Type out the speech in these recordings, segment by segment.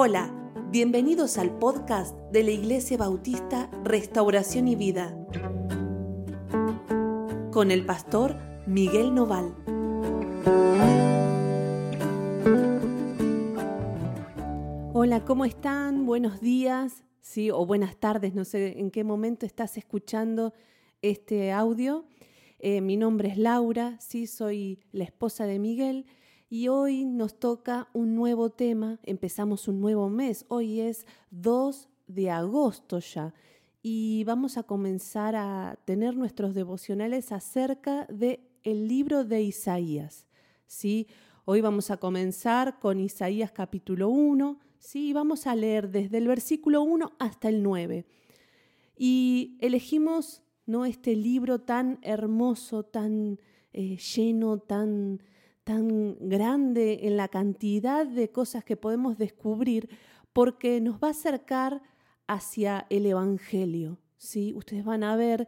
Hola, bienvenidos al podcast de la Iglesia Bautista Restauración y Vida con el pastor Miguel Noval. Hola, ¿cómo están? Buenos días, sí, o buenas tardes, no sé en qué momento estás escuchando este audio. Eh, mi nombre es Laura, sí, soy la esposa de Miguel y hoy nos toca un nuevo tema, empezamos un nuevo mes, hoy es 2 de agosto ya y vamos a comenzar a tener nuestros devocionales acerca del el libro de Isaías. ¿sí? Hoy vamos a comenzar con Isaías capítulo 1, ¿sí? vamos a leer desde el versículo 1 hasta el 9. Y elegimos ¿no? este libro tan hermoso, tan eh, lleno, tan tan grande en la cantidad de cosas que podemos descubrir porque nos va a acercar hacia el Evangelio. ¿sí? Ustedes van a ver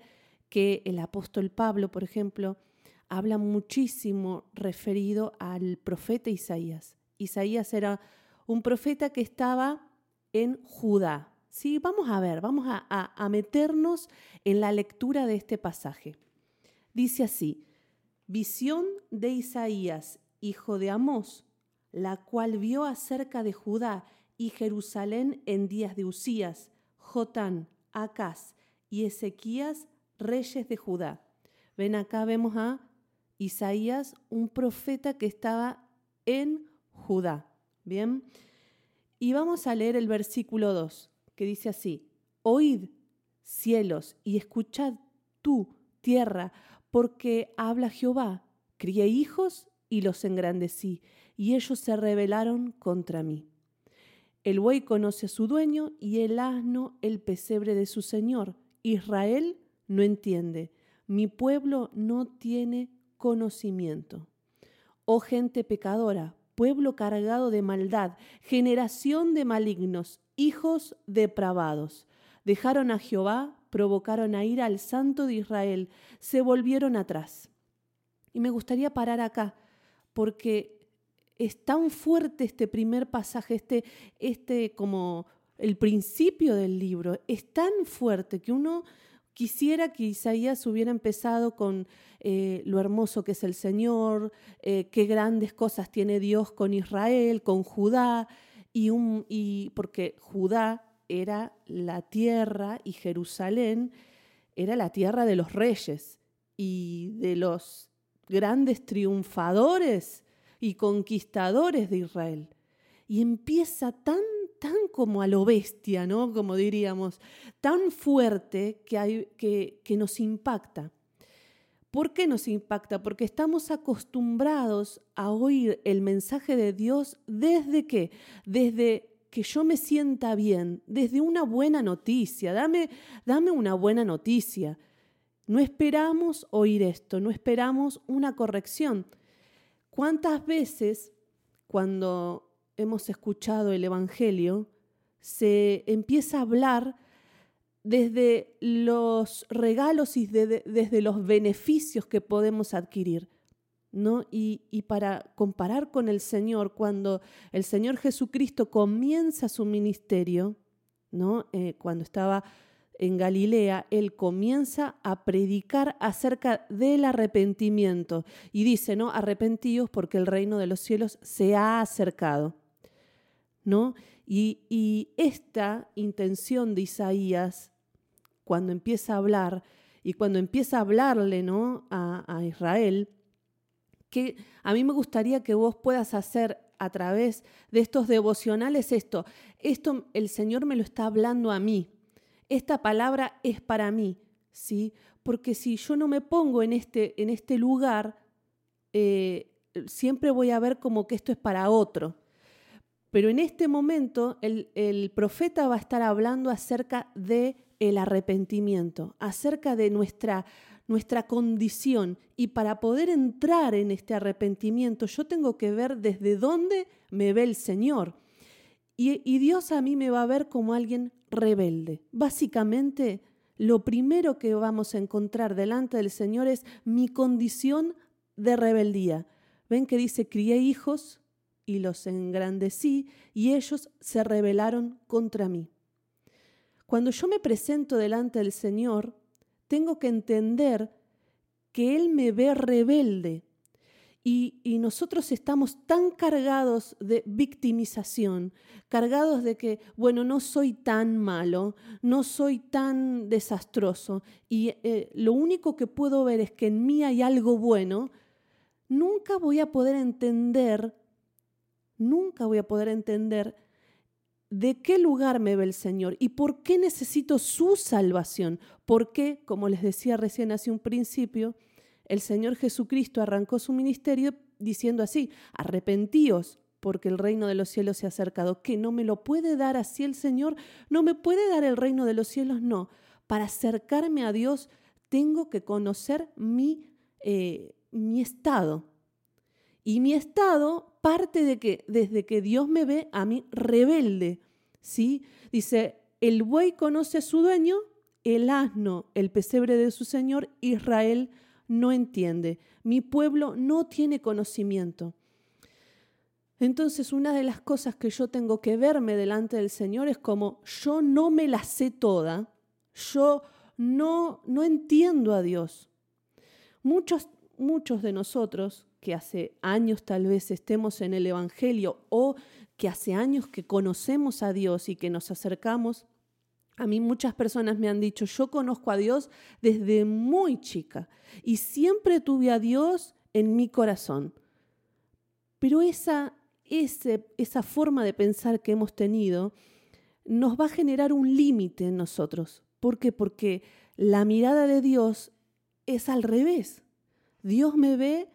que el apóstol Pablo, por ejemplo, habla muchísimo referido al profeta Isaías. Isaías era un profeta que estaba en Judá. ¿sí? Vamos a ver, vamos a, a meternos en la lectura de este pasaje. Dice así, Visión de Isaías, hijo de Amós, la cual vio acerca de Judá y Jerusalén en días de Usías, Jotán, Acaz y Ezequías, reyes de Judá. Ven acá, vemos a Isaías, un profeta que estaba en Judá. Bien. Y vamos a leer el versículo 2, que dice así, Oíd, cielos, y escuchad tú, tierra, porque habla Jehová, crié hijos y los engrandecí, y ellos se rebelaron contra mí. El buey conoce a su dueño y el asno el pesebre de su señor. Israel no entiende, mi pueblo no tiene conocimiento. Oh gente pecadora, pueblo cargado de maldad, generación de malignos, hijos depravados. Dejaron a Jehová, provocaron a ir al Santo de Israel, se volvieron atrás. Y me gustaría parar acá, porque es tan fuerte este primer pasaje, este, este como el principio del libro, es tan fuerte que uno quisiera que Isaías hubiera empezado con eh, lo hermoso que es el Señor, eh, qué grandes cosas tiene Dios con Israel, con Judá, y, un, y porque Judá era la tierra y Jerusalén era la tierra de los reyes y de los grandes triunfadores y conquistadores de Israel. Y empieza tan, tan como a lo bestia, ¿no? Como diríamos, tan fuerte que, hay, que, que nos impacta. ¿Por qué nos impacta? Porque estamos acostumbrados a oír el mensaje de Dios desde qué? Desde que yo me sienta bien, desde una buena noticia, dame, dame una buena noticia. No esperamos oír esto, no esperamos una corrección. ¿Cuántas veces cuando hemos escuchado el Evangelio se empieza a hablar desde los regalos y desde los beneficios que podemos adquirir? ¿No? Y, para comparar con el Señor, cuando el Señor Jesucristo comienza su ministerio, ¿no? Eh, cuando estaba en Galilea, Él comienza a predicar acerca del arrepentimiento y dice, ¿no? Arrepentíos porque el reino de los cielos se ha acercado, ¿no? Y, esta intención de Isaías, cuando empieza a hablar y cuando empieza a hablarle, ¿no? a, a Israel, que a mí me gustaría que vos puedas hacer a través de estos devocionales esto. Esto el Señor me lo está hablando a mí. Esta palabra es para mí, ¿sí? Porque si yo no me pongo en este, en este lugar, eh, siempre voy a ver como que esto es para otro. Pero en este momento el, el profeta va a estar hablando acerca de el arrepentimiento, acerca de nuestra nuestra condición y para poder entrar en este arrepentimiento yo tengo que ver desde dónde me ve el Señor. Y, y, Dios a mí me va a ver como alguien rebelde. Básicamente, lo primero que vamos a encontrar delante del Señor es mi condición de rebeldía. Ven que dice, crié hijos y los engrandecí, y ellos se rebelaron contra mí. Cuando yo me presento delante del Señor, tengo que entender que Él me ve rebelde y, nosotros estamos tan cargados de victimización, cargados de que, bueno, no soy tan malo, no soy tan desastroso y eh, lo único que puedo ver es que en mí hay algo bueno, nunca voy a poder entender, nunca voy a poder entender de qué lugar me ve el Señor y por qué necesito su salvación. Porque, como les decía recién hace un principio, el Señor Jesucristo arrancó su ministerio diciendo así, arrepentíos porque el reino de los cielos se ha acercado. ¿Que no me lo puede dar así el Señor? ¿No me puede dar el reino de los cielos? No. Para acercarme a Dios tengo que conocer mi, eh, mi estado. Y mi estado parte de que desde que Dios me ve a mí rebelde, ¿sí? Dice, el buey conoce a su dueño, el asno, el pesebre de su señor, Israel no entiende, mi pueblo no tiene conocimiento. Entonces una de las cosas que yo tengo que verme delante del Señor es como yo no me la sé toda, yo no, no entiendo a Dios. Muchos, muchos de nosotros que hace años tal vez estemos en el Evangelio o que hace años que conocemos a Dios y que nos acercamos, a mí muchas personas me han dicho, yo conozco a Dios desde muy chica y siempre tuve a Dios en mi corazón. Pero esa, esa forma de pensar que hemos tenido nos va a generar un límite en nosotros. ¿Por qué? Porque la mirada de Dios es al revés. Dios me ve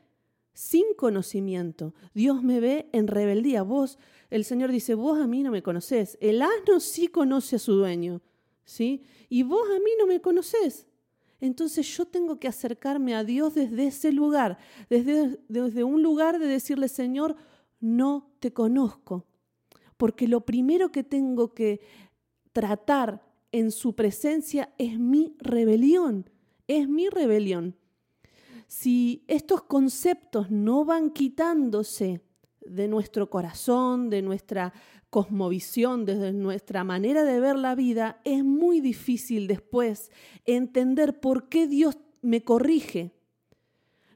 sin conocimiento. Dios me ve en rebeldía. Vos, el Señor dice, vos a mí no me conocés. El asno sí conoce a su dueño, ¿sí? Y vos a mí no me conocés. Entonces yo tengo que acercarme a Dios desde ese lugar, desde, desde un lugar de decirle, Señor, no te conozco. Porque lo primero que tengo que tratar en su presencia es mi rebelión, es mi rebelión si estos conceptos no van quitándose de nuestro corazón, de nuestra cosmovisión, desde nuestra manera de ver la vida, es muy difícil después entender por qué Dios me corrige.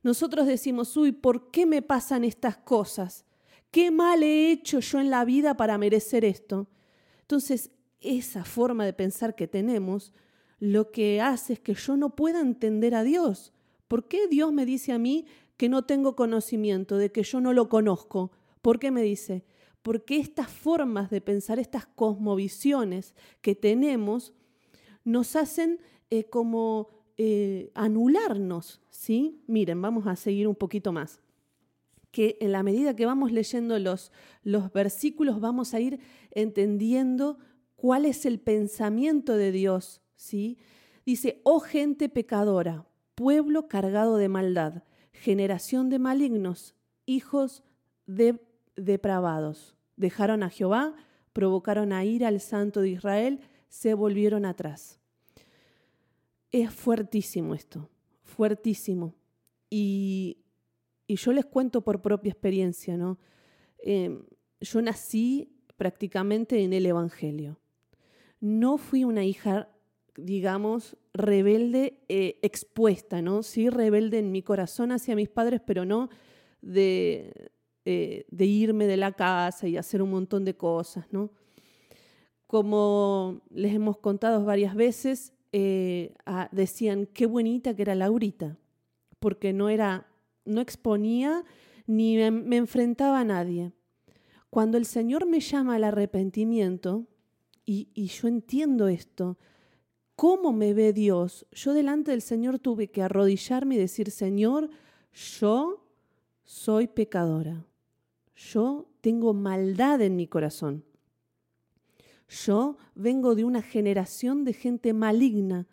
Nosotros decimos, uy, ¿por qué me pasan estas cosas? ¿Qué mal he hecho yo en la vida para merecer esto? Entonces, esa forma de pensar que tenemos lo que hace es que yo no pueda entender a Dios. ¿Por qué Dios me dice a mí que no tengo conocimiento, de que yo no lo conozco? ¿Por qué me dice? Porque estas formas de pensar, estas cosmovisiones que tenemos, nos hacen eh, como eh, anularnos, ¿sí? Miren, vamos a seguir un poquito más. Que en la medida que vamos leyendo los, los versículos vamos a ir entendiendo cuál es el pensamiento de Dios, ¿sí? Dice, oh gente pecadora, pueblo cargado de maldad, generación de malignos, hijos de depravados. Dejaron a Jehová, provocaron a ir al santo de Israel, se volvieron atrás. Es fuertísimo esto, fuertísimo. Y, yo les cuento por propia experiencia, ¿no? Em, yo nací prácticamente en el Evangelio. No fui una hija digamos, rebelde eh, expuesta, ¿no? Sí, rebelde en mi corazón hacia mis padres, pero no de, eh, de irme de la casa y hacer un montón de cosas, ¿no? Como les hemos contado varias veces, eh, decían qué bonita que era Laurita, porque no era, no exponía ni me enfrentaba a nadie. Cuando el Señor me llama al arrepentimiento, y, y yo entiendo esto, cómo me ve Dios, yo delante del Señor tuve que arrodillarme y decir, Señor, yo soy pecadora. Yo tengo maldad en mi corazón. Yo vengo de una generación de gente maligna.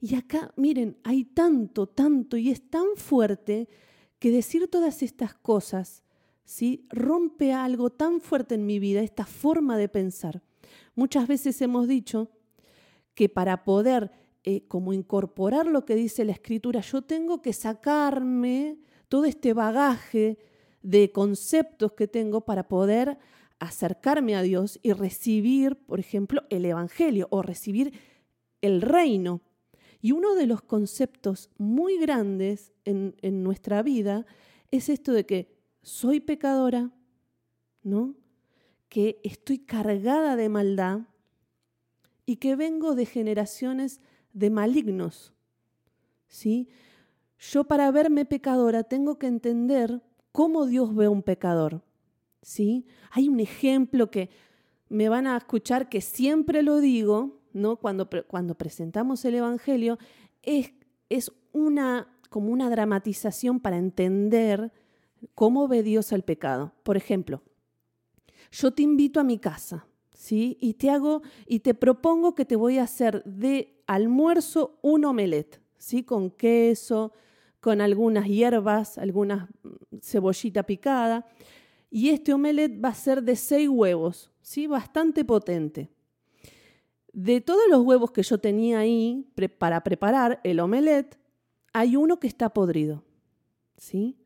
Y acá, miren, hay tanto, tanto, y es tan fuerte que decir todas estas cosas, ¿sí? Rompe algo tan fuerte en mi vida, esta forma de pensar. Muchas veces hemos dicho, que para poder eh, como incorporar lo que dice la escritura, yo tengo que sacarme todo este bagaje de conceptos que tengo para poder acercarme a Dios y recibir, por ejemplo, el Evangelio o recibir el reino. Y uno de los conceptos muy grandes en, en nuestra vida es esto de que soy pecadora, ¿no? Que estoy cargada de maldad y que vengo de generaciones de malignos. ¿Sí? Yo para verme pecadora tengo que entender cómo Dios ve a un pecador. ¿Sí? Hay un ejemplo que me van a escuchar que siempre lo digo, ¿no? Cuando, cuando presentamos el Evangelio, es, es una, como una dramatización para entender cómo ve Dios al pecado. Por ejemplo, yo te invito a mi casa, ¿sí? Y te hago y te propongo que te voy a hacer de almuerzo un omelette, ¿sí? Con queso, con algunas hierbas, algunas mm, cebollita picada. Y este omelette va a ser de seis huevos, ¿sí? Bastante potente. De todos los huevos que yo tenía ahí para preparar el omelette, hay uno que está podrido, ¿sí?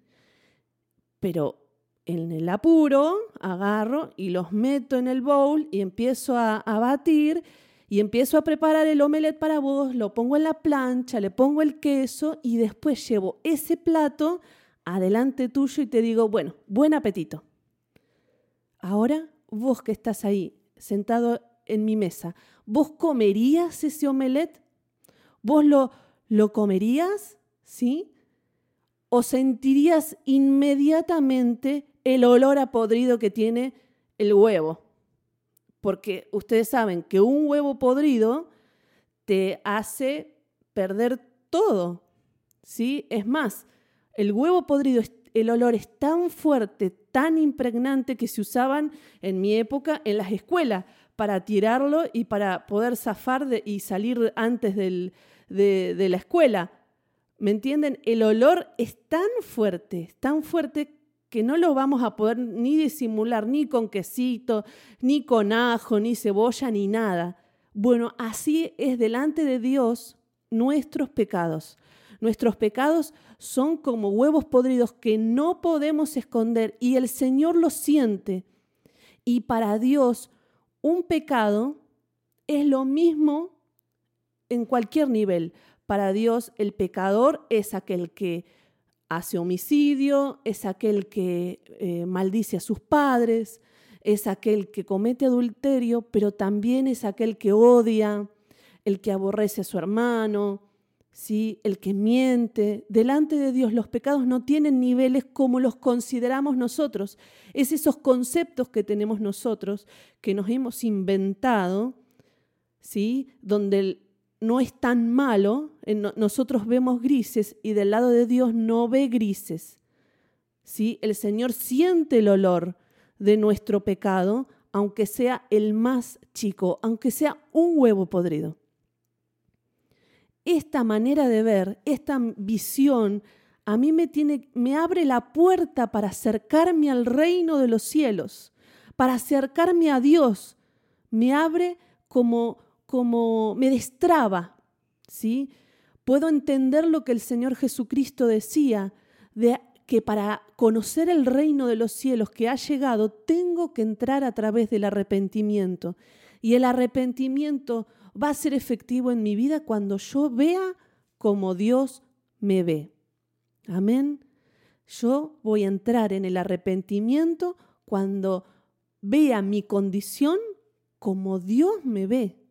Pero en el apuro agarro y los meto en el bowl y empiezo a, batir y empiezo a preparar el omelette para vos, lo pongo en la plancha, le pongo el queso y después llevo ese plato adelante tuyo y te digo, bueno, buen apetito. Ahora vos que estás ahí sentado en mi mesa, ¿vos comerías ese omelette? ¿Vos lo, lo comerías? ¿Sí? ¿O sentirías inmediatamente el olor a podrido que tiene el huevo. Porque ustedes saben que un huevo podrido te hace perder todo. ¿sí? Es más, el huevo podrido, el olor es tan fuerte, tan impregnante que se usaban en mi época en las escuelas para tirarlo y para poder zafar y salir antes de, de la escuela. ¿Me entienden? El olor es tan fuerte, tan fuerte que no lo vamos a poder ni disimular ni con quesito, ni con ajo, ni cebolla, ni nada. Bueno, así es delante de Dios nuestros pecados. Nuestros pecados son como huevos podridos que no podemos esconder y el Señor lo siente. Y para Dios un pecado es lo mismo en cualquier nivel. Para Dios el pecador es aquel que hace homicidio, es aquel que eh, maldice a sus padres, es aquel que comete adulterio, pero también es aquel que odia, el que aborrece a su hermano, ¿sí? el que miente. Delante de Dios los pecados no tienen niveles como los consideramos nosotros. Es esos conceptos que tenemos nosotros, que nos hemos inventado, ¿sí? donde el, no es tan malo, nosotros vemos grises y del lado de Dios no ve grises. ¿Sí? El Señor siente el olor de nuestro pecado, aunque sea el más chico, aunque sea un huevo podrido. Esta manera de ver, esta visión, a mí me, tiene, me abre la puerta para acercarme al reino de los cielos, para acercarme a Dios. Me abre como como me destraba, ¿sí? Puedo entender lo que el Señor Jesucristo decía, de que para conocer el reino de los cielos que ha llegado, tengo que entrar a través del arrepentimiento. Y el arrepentimiento va a ser efectivo en mi vida cuando yo vea como Dios me ve. Amén. Yo voy a entrar en el arrepentimiento cuando vea mi condición como Dios me ve.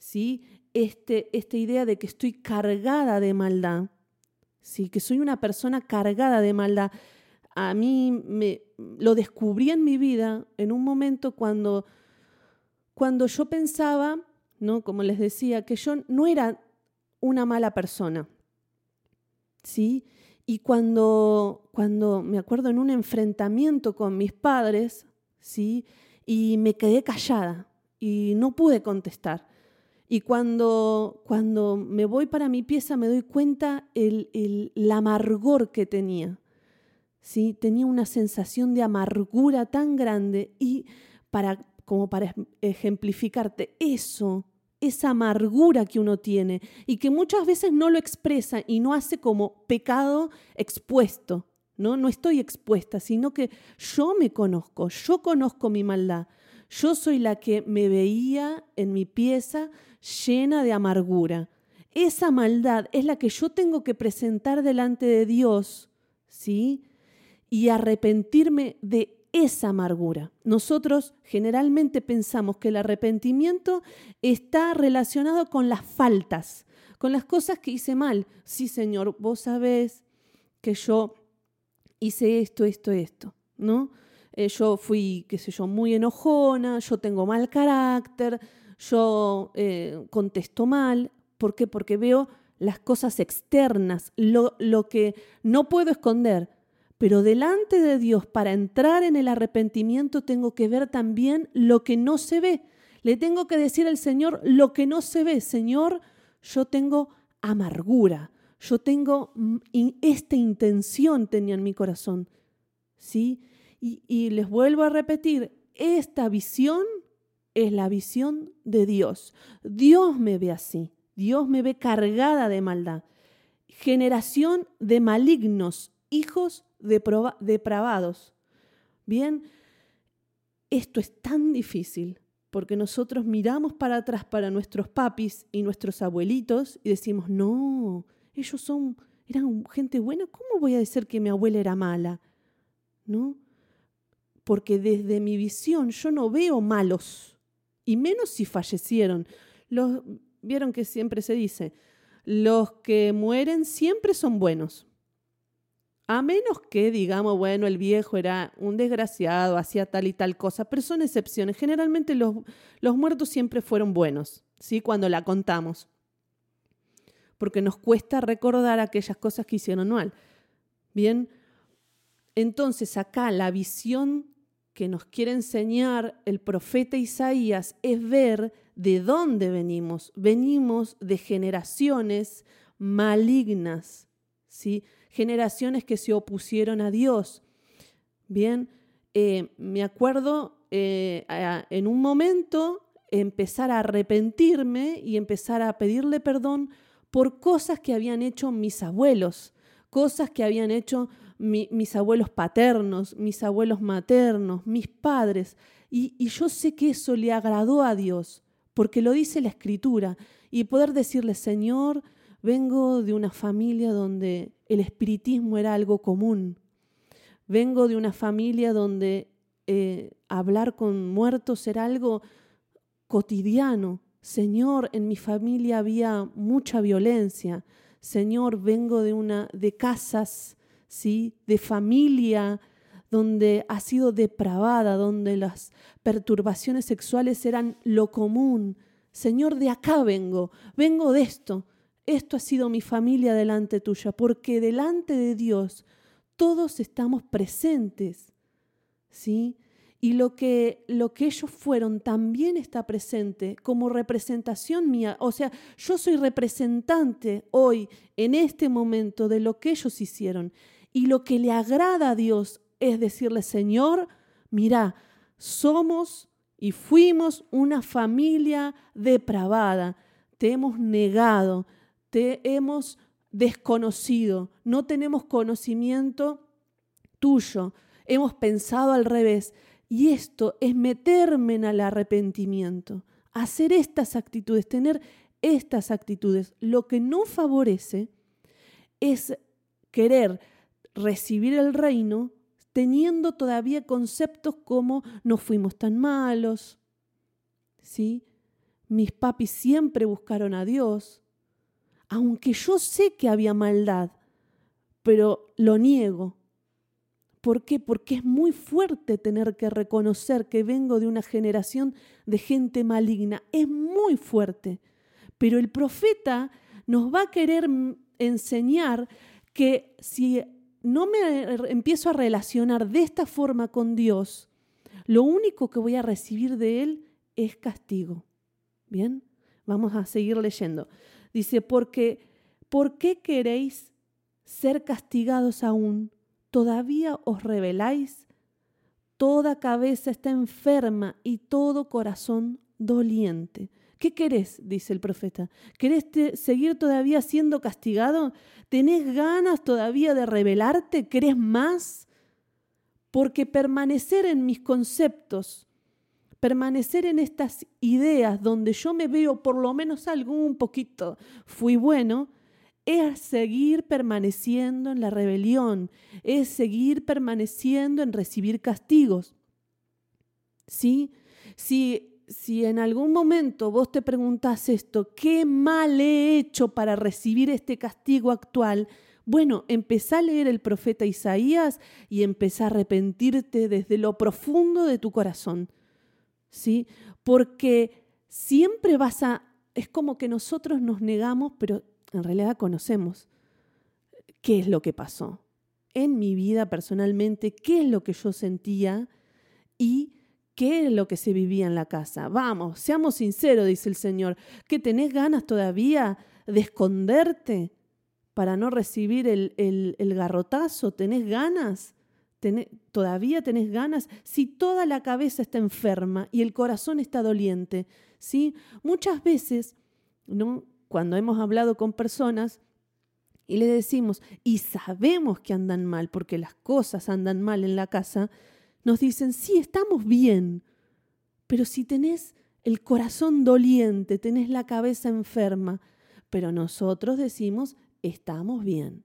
¿Sí? Este, esta idea de que estoy cargada de maldad, ¿sí? que soy una persona cargada de maldad. A mí me, lo descubrí en mi vida en un momento cuando, cuando yo pensaba, ¿no? como les decía, que yo no era una mala persona. ¿sí? Y cuando, cuando me acuerdo en un enfrentamiento con mis padres, ¿sí? y me quedé callada y no pude contestar. Y cuando, cuando me voy para mi pieza me doy cuenta el, el, amargor que tenía. ¿sí? Tenía una sensación de amargura tan grande y para, como para ejemplificarte eso, esa amargura que uno tiene y que muchas veces no lo expresa y no hace como pecado expuesto, ¿no? No estoy expuesta, sino que yo me conozco, yo conozco mi maldad. Yo soy la que me veía en mi pieza llena de amargura. Esa maldad es la que yo tengo que presentar delante de Dios, ¿sí? Y arrepentirme de esa amargura. Nosotros generalmente pensamos que el arrepentimiento está relacionado con las faltas, con las cosas que hice mal. Sí, Señor, vos sabés que yo hice esto, esto, esto, ¿no? Eh, yo fui, qué sé yo, muy enojona, yo tengo mal carácter, yo eh, contesto mal. ¿Por qué? Porque veo las cosas externas, lo, lo que no puedo esconder. Pero delante de Dios, para entrar en el arrepentimiento, tengo que ver también lo que no se ve. Le tengo que decir al Señor lo que no se ve. Señor, yo tengo amargura, yo tengo mm, esta intención tenía en mi corazón. ¿Sí? Y, les vuelvo a repetir, esta visión es la visión de Dios. Dios me ve así, Dios me ve cargada de maldad. Generación de malignos, hijos depravados. Bien, esto es tan difícil porque nosotros miramos para atrás para nuestros papis y nuestros abuelitos y decimos, no, ellos son, eran gente buena, ¿cómo voy a decir que mi abuela era mala? ¿No? Porque desde mi visión yo no veo malos, y menos si fallecieron. Vieron que siempre se dice, los que mueren siempre son buenos. A menos que digamos, bueno, el viejo era un desgraciado, hacía tal y tal cosa, pero son excepciones. Generalmente los muertos siempre fueron buenos, ¿sí? Cuando la contamos. Porque nos cuesta recordar aquellas cosas que hicieron mal. Bien, entonces acá la visión que nos quiere enseñar el profeta Isaías es ver de dónde venimos. Venimos de generaciones malignas, ¿sí? generaciones que se opusieron a Dios. Bien, eh, me acuerdo eh, en un momento empezar a arrepentirme y empezar a pedirle perdón por cosas que habían hecho mis abuelos, cosas que habían hecho mis abuelos paternos, mis abuelos maternos, mis padres. Y, yo sé que eso le agradó a Dios, porque lo dice la escritura. Y poder decirle, Señor, Vengo de una familia donde el espiritismo era algo común. Vengo de una familia donde eh, hablar con muertos era algo cotidiano. Señor, en mi familia había mucha violencia. Señor, vengo de una de casas, ¿sí? de familia donde ha sido depravada, donde las perturbaciones sexuales eran lo común. Señor, de acá vengo, vengo de esto esto ha sido mi familia delante tuya, porque delante de Dios todos estamos presentes, ¿sí? Y lo que, lo que ellos fueron también está presente como representación mía. O sea, yo soy representante hoy, en este momento, de lo que ellos hicieron. Y lo que le agrada a Dios es decirle, Señor, mira, somos y fuimos una familia depravada, te hemos negado, te hemos desconocido, no tenemos conocimiento tuyo, hemos pensado al revés. Y esto es meterme en el arrepentimiento, hacer estas actitudes, tener estas actitudes. Lo que no favorece es querer recibir el reino teniendo todavía conceptos como no fuimos tan malos, ¿sí? Mis papis siempre buscaron a Dios, aunque yo sé que había maldad, pero lo niego. ¿Por qué? Porque es muy fuerte tener que reconocer que vengo de una generación de gente maligna. Es muy fuerte. Pero el profeta nos va a querer enseñar que si no me empiezo a relacionar de esta forma con Dios, lo único que voy a recibir de Él es castigo. Bien, vamos a seguir leyendo. Dice, porque, ¿por qué queréis ser castigados aún? ¿Todavía os rebeláis? Toda cabeza está enferma y todo corazón doliente. ¿Qué querés? dice el profeta. ¿Querés seguir todavía siendo castigado? ¿Tenés ganas todavía de rebelarte? ¿Querés más? Porque permanecer en mis conceptos, permanecer en estas ideas donde yo me veo por lo menos algún poquito fui bueno, es seguir permaneciendo en la rebelión, es seguir permaneciendo en recibir castigos. ¿Sí? Si, si en algún momento vos te preguntás esto, ¿qué mal he hecho para recibir este castigo actual? Bueno, empezá a leer el profeta Isaías y empezá a arrepentirte desde lo profundo de tu corazón. ¿Sí? Porque siempre vas a... Es como que nosotros nos negamos, pero en realidad conocemos qué es lo que pasó en mi vida personalmente, qué es lo que yo sentía y qué es lo que se vivía en la casa. Vamos, seamos sinceros, dice el Señor, que tenés ganas todavía de esconderte para no recibir el, el, garrotazo, tenés ganas. todavía tenés ganas, si toda la cabeza está enferma y el corazón está doliente, ¿sí? Muchas veces, cuando hemos hablado con personas y le decimos, y sabemos que andan mal, porque las cosas andan mal en la casa, nos dicen, sí, estamos bien, pero si tenés el corazón doliente, tenés la cabeza enferma, pero nosotros decimos, estamos bien.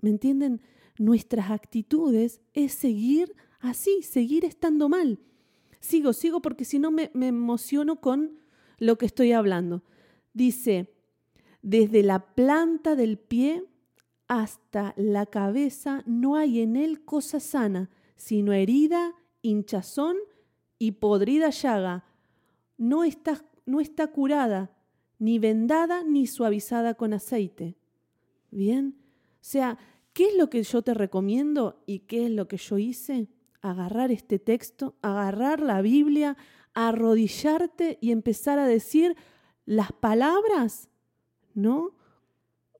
¿Me entienden? Nuestras actitudes es seguir así, seguir estando mal. Sigo, sigo porque si no me, me emociono con lo que estoy hablando. Dice, desde la planta del pie hasta la cabeza no hay en él cosa sana, sino herida, hinchazón y podrida llaga. No está, no está curada, ni vendada, ni suavizada con aceite. Bien, o sea, ¿qué es lo que yo te recomiendo y qué es lo que yo hice? Agarrar este texto, agarrar la Biblia, arrodillarte y empezar a decir, las palabras, ¿no?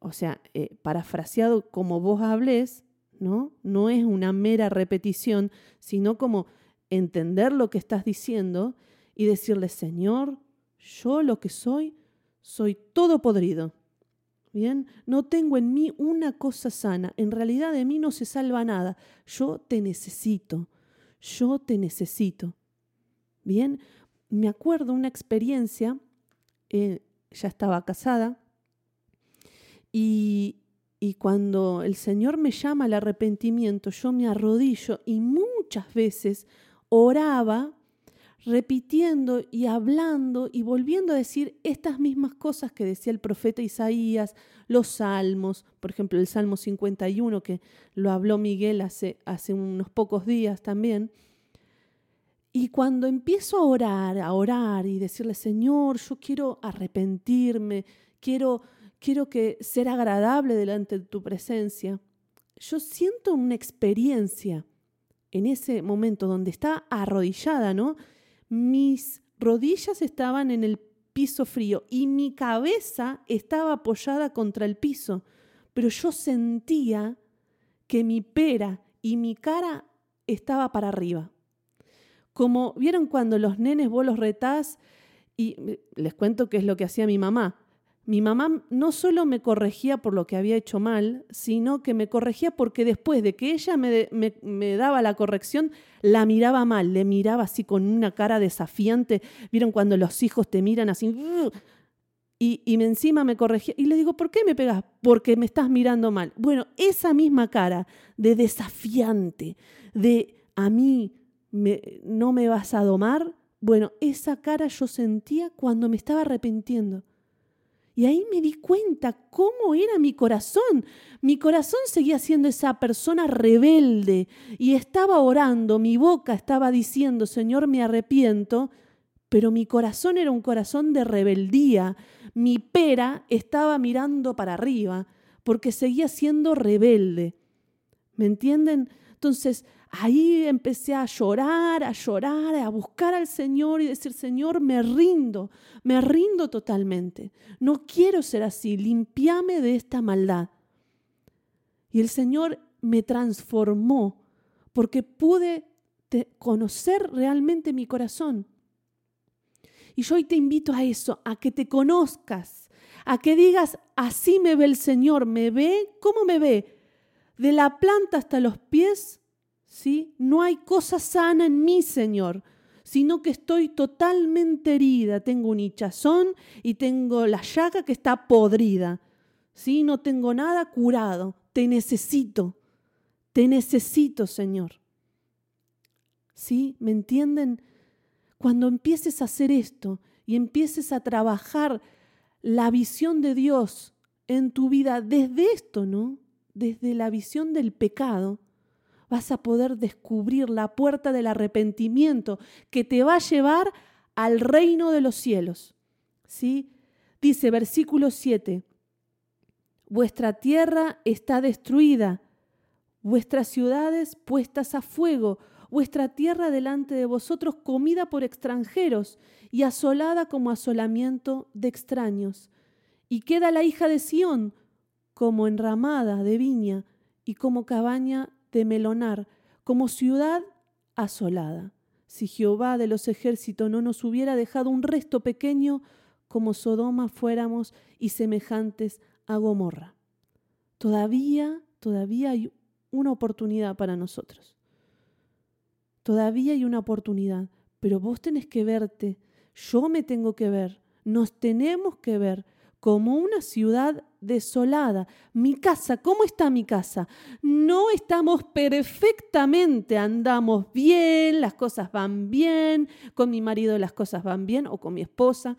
O sea, eh, parafraseado como vos hables, ¿no? No es una mera repetición, sino como entender lo que estás diciendo y decirle, Señor, yo lo que soy, soy todo podrido. Bien, no tengo en mí una cosa sana. En realidad de mí no se salva nada. Yo te necesito. Yo te necesito. Bien, me acuerdo una experiencia eh, ya estaba casada, y, y cuando el Señor me llama al arrepentimiento, yo me arrodillo y muchas veces oraba repitiendo y hablando y volviendo a decir estas mismas cosas que decía el profeta Isaías, los salmos, por ejemplo el Salmo 51 que lo habló Miguel hace, hace unos pocos días también, y cuando empiezo a orar, a orar y decirle, Señor, yo quiero arrepentirme, quiero, quiero que ser agradable delante de tu presencia, yo siento una experiencia en ese momento donde está arrodillada, ¿no? Mis rodillas estaban en el piso frío y mi cabeza estaba apoyada contra el piso, pero yo sentía que mi pera y mi cara estaba para arriba. Como vieron cuando los nenes vos los retás, y les cuento qué es lo que hacía mi mamá. Mi mamá no solo me corregía por lo que había hecho mal, sino que me corregía porque después de que ella me, me, daba la corrección, la miraba mal, le miraba así con una cara desafiante. ¿Vieron cuando los hijos te miran así? Y, y encima me corregía. Y le digo, ¿por qué me pegas? Porque me estás mirando mal. Bueno, esa misma cara de desafiante, de a mí no me vas a domar. Bueno, esa cara yo sentía cuando me estaba arrepintiendo. Y ahí me di cuenta cómo era mi corazón. Mi corazón seguía siendo esa persona rebelde y estaba orando, mi boca estaba diciendo, Señor, me arrepiento, pero mi corazón era un corazón de rebeldía. Mi pera estaba mirando para arriba porque seguía siendo rebelde. ¿Me entienden? Entonces, ahí empecé a llorar, a llorar, a buscar al Señor y decir, Señor, me rindo, me rindo totalmente. No quiero ser así, limpiame de esta maldad. Y el Señor me transformó porque pude conocer realmente mi corazón. Y yo hoy te invito a eso, a que te conozcas, a que digas, así me ve el Señor, me ve, ¿cómo me ve? De la planta hasta los pies, ¿sí? No hay cosa sana en mí, Señor, sino que estoy totalmente herida, tengo un hinchazón y tengo la llaga que está podrida, ¿sí? No tengo nada curado, te necesito, te necesito, Señor. ¿Sí? ¿Me entienden? Cuando empieces a hacer esto y empieces a trabajar la visión de Dios en tu vida desde esto, ¿no? Desde la visión del pecado, vas a poder descubrir la puerta del arrepentimiento que te va a llevar al reino de los cielos. ¿Sí? Dice versículo 7, vuestra tierra está destruida, vuestras ciudades puestas a fuego, vuestra tierra delante de vosotros comida por extranjeros y asolada como asolamiento de extraños. Y queda la hija de Sión como enramada de viña y como cabaña de melonar, como ciudad asolada. Si Jehová de los ejércitos no nos hubiera dejado un resto pequeño, como Sodoma fuéramos y semejantes a Gomorra. Todavía, todavía hay una oportunidad para nosotros. Todavía hay una oportunidad, pero vos tenés que verte, yo me tengo que ver, nos tenemos que ver como una ciudad desolada. Mi casa, ¿cómo está mi casa? No estamos perfectamente, andamos bien, las cosas van bien, con mi marido las cosas van bien o con mi esposa.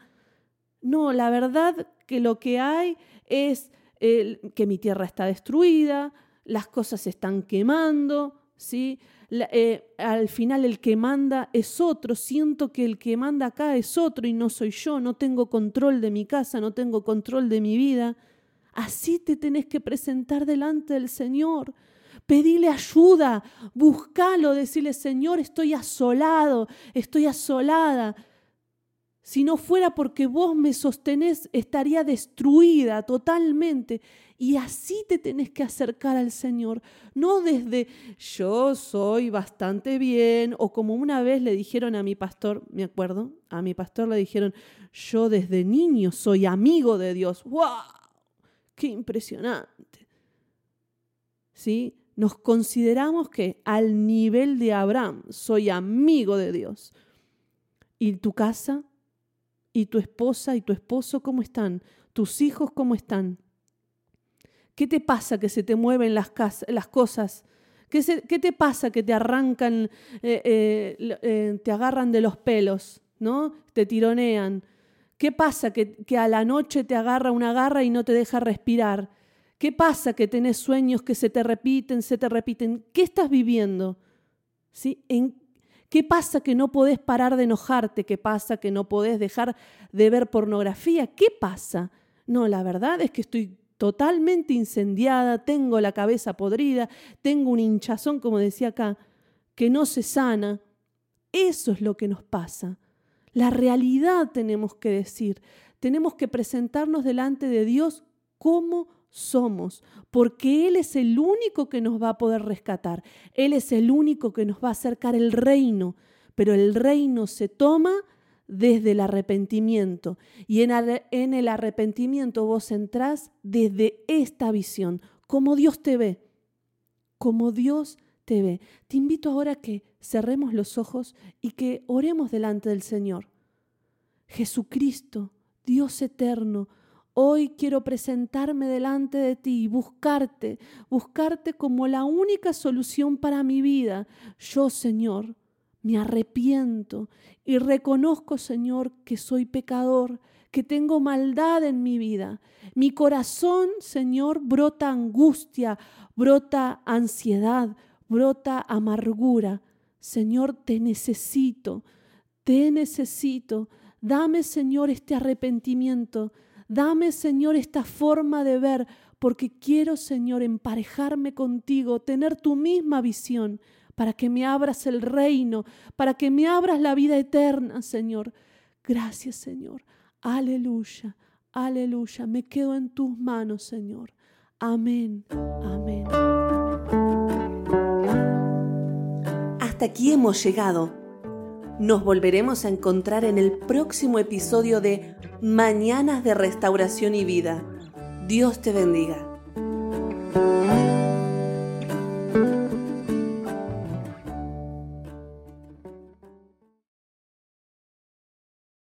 No, la verdad que lo que hay es que mi tierra está destruida, las cosas se están quemando, ¿sí? Eh, al final el que manda es otro, siento que el que manda acá es otro y no soy yo, no tengo control de mi casa, no tengo control de mi vida. Así te tenés que presentar delante del Señor. Pedile ayuda, buscalo, decirle, Señor, estoy asolado, estoy asolada. Si no fuera porque vos me sostenés, estaría destruida totalmente. Y así te tenés que acercar al Señor, no desde yo soy bastante bien, o como una vez le dijeron a mi pastor, me acuerdo, a mi pastor le dijeron, yo desde niño soy amigo de Dios. ¡Wow! ¡Qué impresionante! ¿Sí? Nos consideramos que al nivel de Abraham soy amigo de Dios. ¿Y tu casa? ¿Y tu esposa y tu esposo cómo están? ¿Tus hijos cómo están? ¿Qué te pasa que se te mueven las, cosas? ¿Qué, ¿Qué, te pasa que te arrancan, eh, eh, eh, te agarran de los pelos, ¿no? Te tironean. ¿Qué pasa que, a la noche te agarra una garra y no te deja respirar? ¿Qué pasa que tenés sueños que se te repiten, se te repiten? ¿Qué estás viviendo? ¿Sí? ¿En ¿Qué pasa que no podés parar de enojarte? ¿Qué pasa que no podés dejar de ver pornografía? ¿Qué pasa? No, la verdad es que estoy totalmente incendiada, tengo la cabeza podrida, tengo un hinchazón, como decía acá, que no se sana. Eso es lo que nos pasa. La realidad tenemos que decir. Tenemos que presentarnos delante de Dios como somos, porque Él es el único que nos va a poder rescatar, Él es el único que nos va a acercar el reino, pero el reino se toma desde el arrepentimiento y en, el arrepentimiento vos entrás desde esta visión, como Dios te ve, como Dios te ve. Te invito ahora a que cerremos los ojos y que oremos delante del Señor. Jesucristo, Dios eterno, Hoy quiero presentarme delante de ti y buscarte, buscarte como la única solución para mi vida. Yo, Señor, me arrepiento y reconozco, Señor, que soy pecador, que tengo maldad en mi vida. Mi corazón, Señor, brota angustia, brota ansiedad, brota amargura. Señor, te necesito, te necesito. Dame, Señor, este arrepentimiento Dame, Señor, esta forma de ver, porque quiero, Señor, emparejarme contigo, tener tu misma visión, para que me abras el reino, para que me abras la vida eterna, Señor. Gracias, Señor. Aleluya, aleluya. Me quedo en tus manos, Señor. Amén, amén. Hasta aquí hemos llegado. Nos volveremos a encontrar en el próximo episodio de Mañanas de Restauración y Vida. Dios te bendiga.